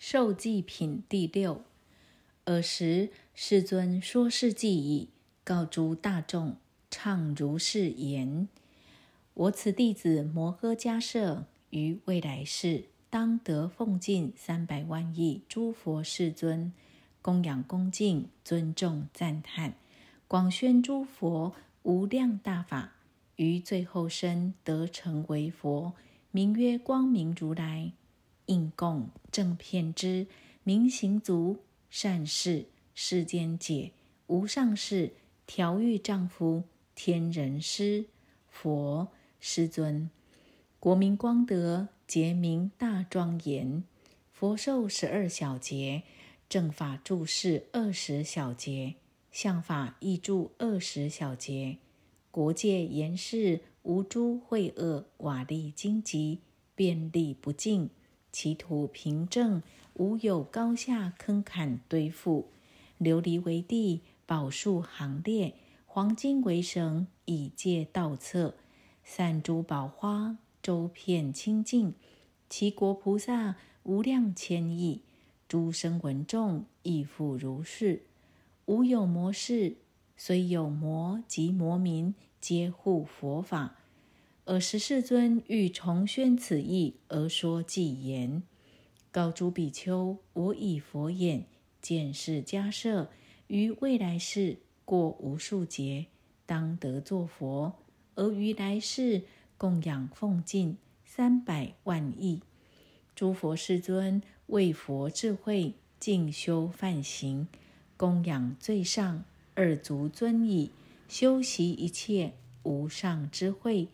受祭品第六。尔时，世尊说是记已，告诸大众，唱如是言：我此弟子摩诃迦摄，于未来世，当得奉敬三百万亿诸佛世尊，供养恭敬，尊重赞叹，广宣诸佛无量大法，于最后身得成为佛，名曰光明如来。应供正片之明行足善事世间解无上士调御丈夫天人师佛师尊。国民光德结明大庄严。佛寿十二小节正法注释二十小节相法译注二十小节。国界严饰无诸秽恶瓦砾荆棘便利不尽。其土平正，无有高下坑坎堆覆；琉璃为地，宝树行列，黄金为绳，以界道侧，散珠宝花，周遍清净。其国菩萨无量千亿，诸生闻众亦复如是。无有魔事，虽有魔及魔民，皆护佛法。尔时世尊欲重宣此意，而说偈言：“告诸比丘，我以佛眼见是迦舍，于未来世过无数劫，当得作佛，而于来世供养奉敬三百万亿诸佛世尊，为佛智慧静修梵行，供养最上二足尊矣，修习一切无上智慧。”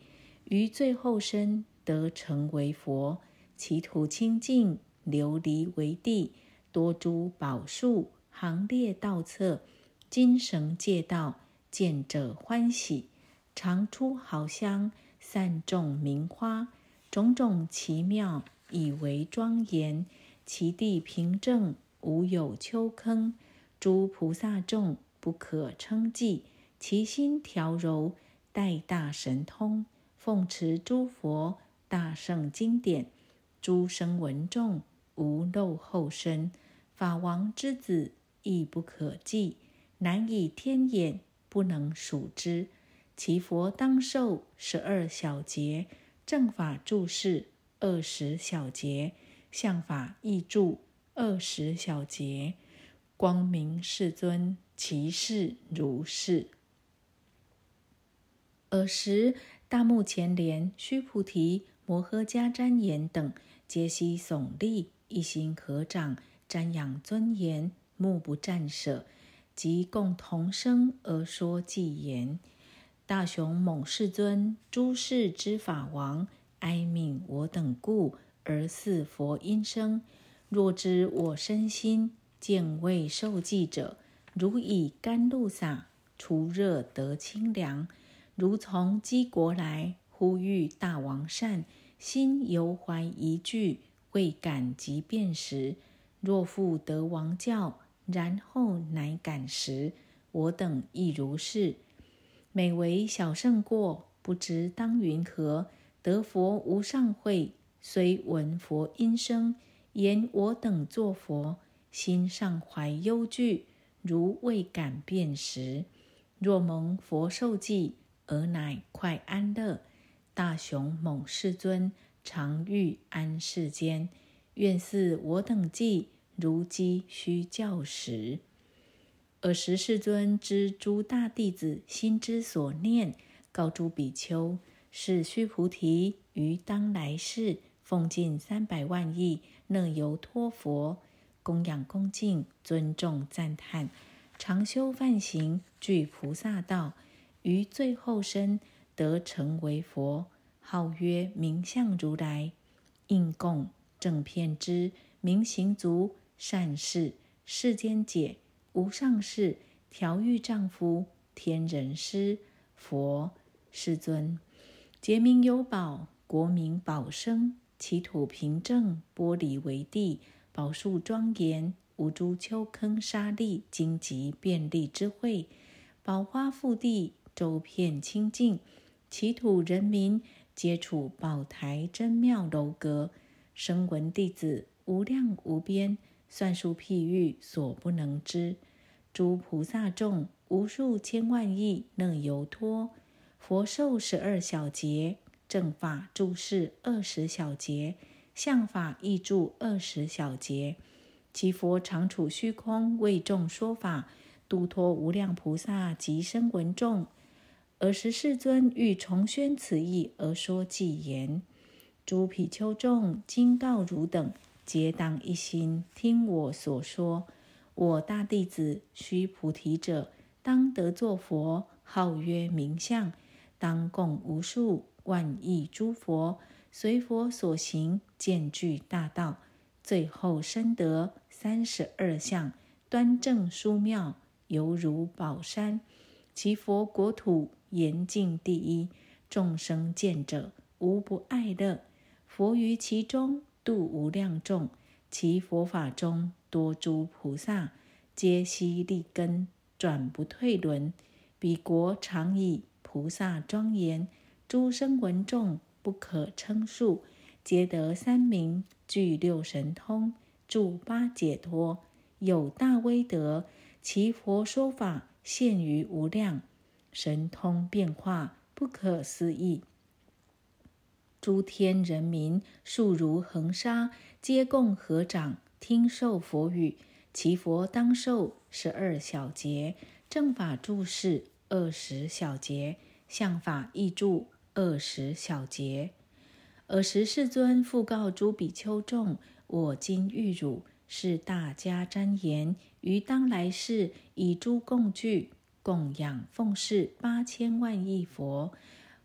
于最后身得成为佛，其土清净，琉璃为地，多诸宝树，行列道侧，金绳戒道，见者欢喜，常出好香，散种名花，种种奇妙，以为庄严。其地平正，无有丘坑，诸菩萨众不可称计，其心调柔，待大神通。奉持诸佛大圣经典，诸生闻众无漏后身，法王之子亦不可计，难以天眼不能数之。其佛当受十二小节，正法注释二十小节，相法译注二十小节，光明世尊，其事如是。尔时。大目犍连、须菩提、摩诃迦旃延等，皆悉耸立，一心合掌，瞻仰尊严，目不暂舍，即共同声而说偈言：“大雄猛世尊，诸世之法王，哀悯我等故，而赐佛音声。若知我身心见未受记者，如以甘露洒，除热得清凉。”如从鸡国来，呼吁大王善，心犹怀疑惧，未敢即便时。若复得王教，然后乃敢时。我等亦如是。每为小胜过，不知当云何。得佛无上慧，虽闻佛音声，言我等作佛，心尚怀忧惧，如未敢辨识。若蒙佛受记。而乃快安乐，大雄猛世尊常欲安世间，愿似我等记，如饥须教时。尔时世尊知诸大弟子心之所念，告诸比丘：是须菩提于当来世奉敬三百万亿那由托佛，供养恭敬尊重赞叹，常修梵行，具菩萨道。于最后身得成为佛，号曰明相如来，应供正片之明行足善事世间解无上士调御丈夫天人师佛世尊，结名有宝国名宝生，其土平正玻璃为地，宝树庄严无诸丘坑沙砾荆棘便利之会，宝花覆地。周遍清净，其土人民皆处宝台真妙楼阁，声闻弟子无量无边，算数譬喻所不能知。诸菩萨众无数千万亿能由托，佛受十二小劫，正法住世二十小劫，相法亦住二十小劫。其佛常处虚空，为众说法，度脱无量菩萨及声闻众。尔时世尊欲重宣此义而说偈言：“诸比丘众，今告汝等，皆当一心听我所说。我大弟子须菩提者，当得作佛，号曰名相，当供无数万亿诸佛，随佛所行，见具大道，最后生得三十二相，端正殊妙，犹如宝山。其佛国土。”严净第一，众生见者无不爱乐。佛于其中度无量众，其佛法中多诸菩萨，皆悉立根，转不退轮。彼国常以菩萨庄严，诸生闻众不可称数，皆得三明，具六神通，住八解脱，有大威德。其佛说法现于无量。神通变化不可思议，诸天人民数如恒沙，皆共合掌听受佛语。其佛当受十二小节，正法住世二十小节，相法亦住二十小节。尔时世尊复告诸比丘众：我今欲汝是大家瞻言，于当来世以诸共聚。供养奉事八千万亿佛，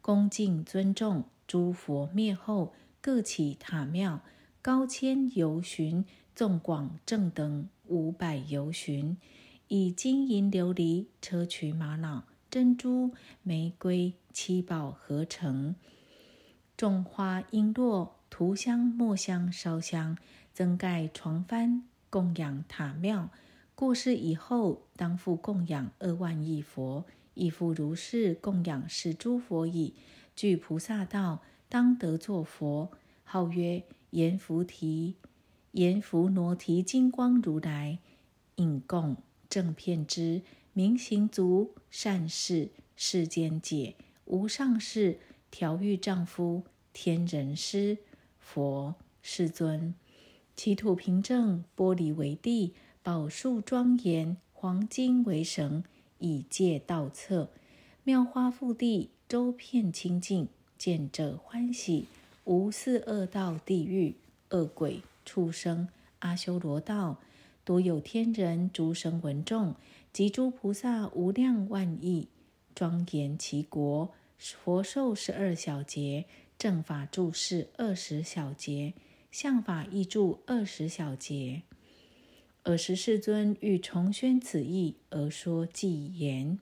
恭敬尊重诸佛灭后，各起塔庙，高千由旬，纵广正等五百由旬，以金银琉璃、砗磲玛瑙、珍珠、玫瑰、七宝合成，种花璎珞、涂香墨香烧香，增盖床幡，供养塔庙。过世以后，当复供养二万亿佛，亦复如是供养是诸佛已。具菩萨道，当得作佛，号曰阎浮提、阎浮罗提金光如来。应供正片之明行足善事世间解无上士调御丈夫天人师佛世尊，其土平正，玻璃为地。宝树庄严，黄金为绳，以戒道策。妙花覆地，周遍清净，见者欢喜。无四恶道地狱，恶鬼畜生，阿修罗道，多有天人、诸生闻众，及诸菩萨无量万亿，庄严其国。佛受十二小劫，正法住世二十小劫，相法亦住二十小劫。尔时世尊欲重宣此义而说偈言：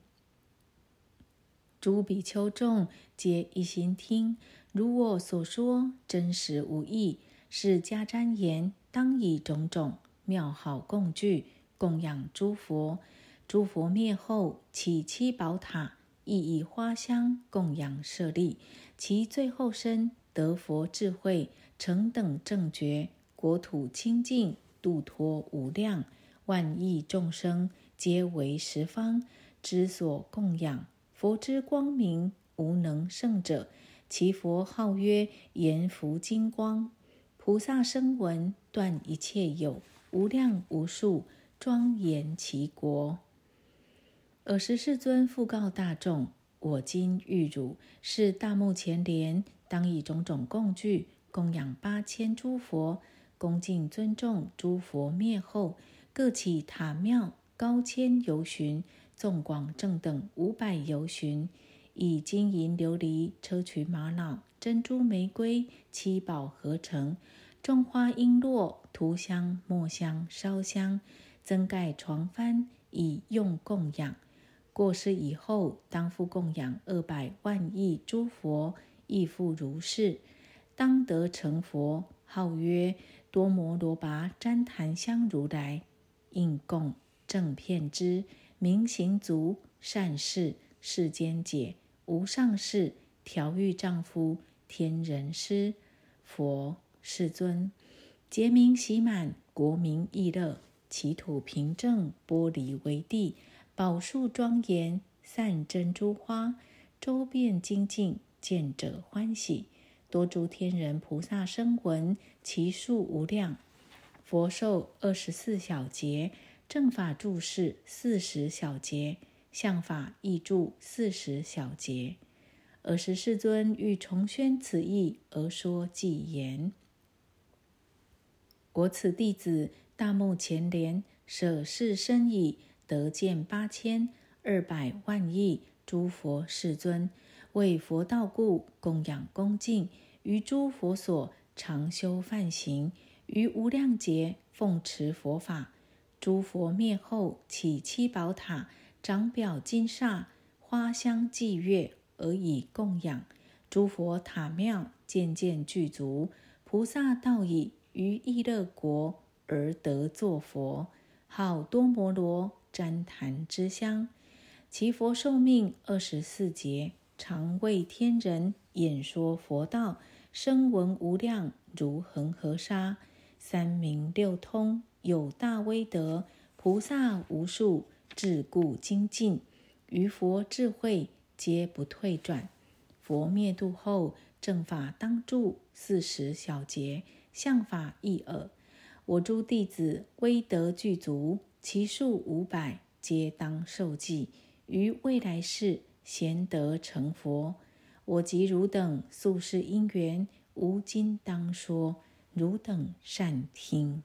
诸比丘众皆一心听，如我所说，真实无异。是迦旃延当以种种妙好供具供养诸佛，诸佛灭后起七宝塔，亦以花香供养舍利。其最后身得佛智慧，成等正觉，国土清净。度脱无量万亿众生，皆为十方之所供养。佛之光明无能胜者，其佛号曰阎浮金光。菩萨声闻断一切有，无量无数，庄严其国。尔时世尊复告大众：我今欲汝是大目犍连，当以种种供具供养八千诸佛。恭敬尊重诸佛灭后，各起塔庙，高千由旬，纵广正等五百由旬，以金银琉璃、砗磲玛瑙、珍珠玫瑰、七宝合成，种花璎珞，涂香墨香烧香，增盖床幡，以用供养。过世以后，当复供养二百万亿诸佛，亦复如是，当得成佛，号曰。多摩罗跋旃檀香如来应供正片之明行足善事世间解无上士调御丈夫天人师佛世尊劫民喜满，国民亦乐。其土平正，玻璃为地，宝树庄严，散珍珠花，周遍精进，见者欢喜。多诸天人菩萨声闻，其数无量。佛寿二十四小节，正法住世四十小节，相法亦住四十小节。尔时世尊欲重宣此义，而说偈言。我此弟子大目犍连，舍世身已，得见八千二百万亿诸佛世尊，为佛道故，供养恭敬，于诸佛所常修梵行，于无量劫奉持佛法。诸佛灭后，起七宝塔，长表金刹，花香伎乐，而以供养。诸佛塔庙渐渐具足，菩萨道已。于意乐国而得作佛，号多摩罗旃檀之香。其佛寿命二十四劫，常为天人演说佛道，声闻无量，如恒河沙。三明六通，有大威德，菩萨无数，自故精进。于佛智慧，皆不退转。佛灭度后，正法当住四十小劫。相法亦尔，我诸弟子威德具足，其数五百，皆当受记。于未来世贤德成佛。我及汝等宿世因缘，无今当说，汝等善听。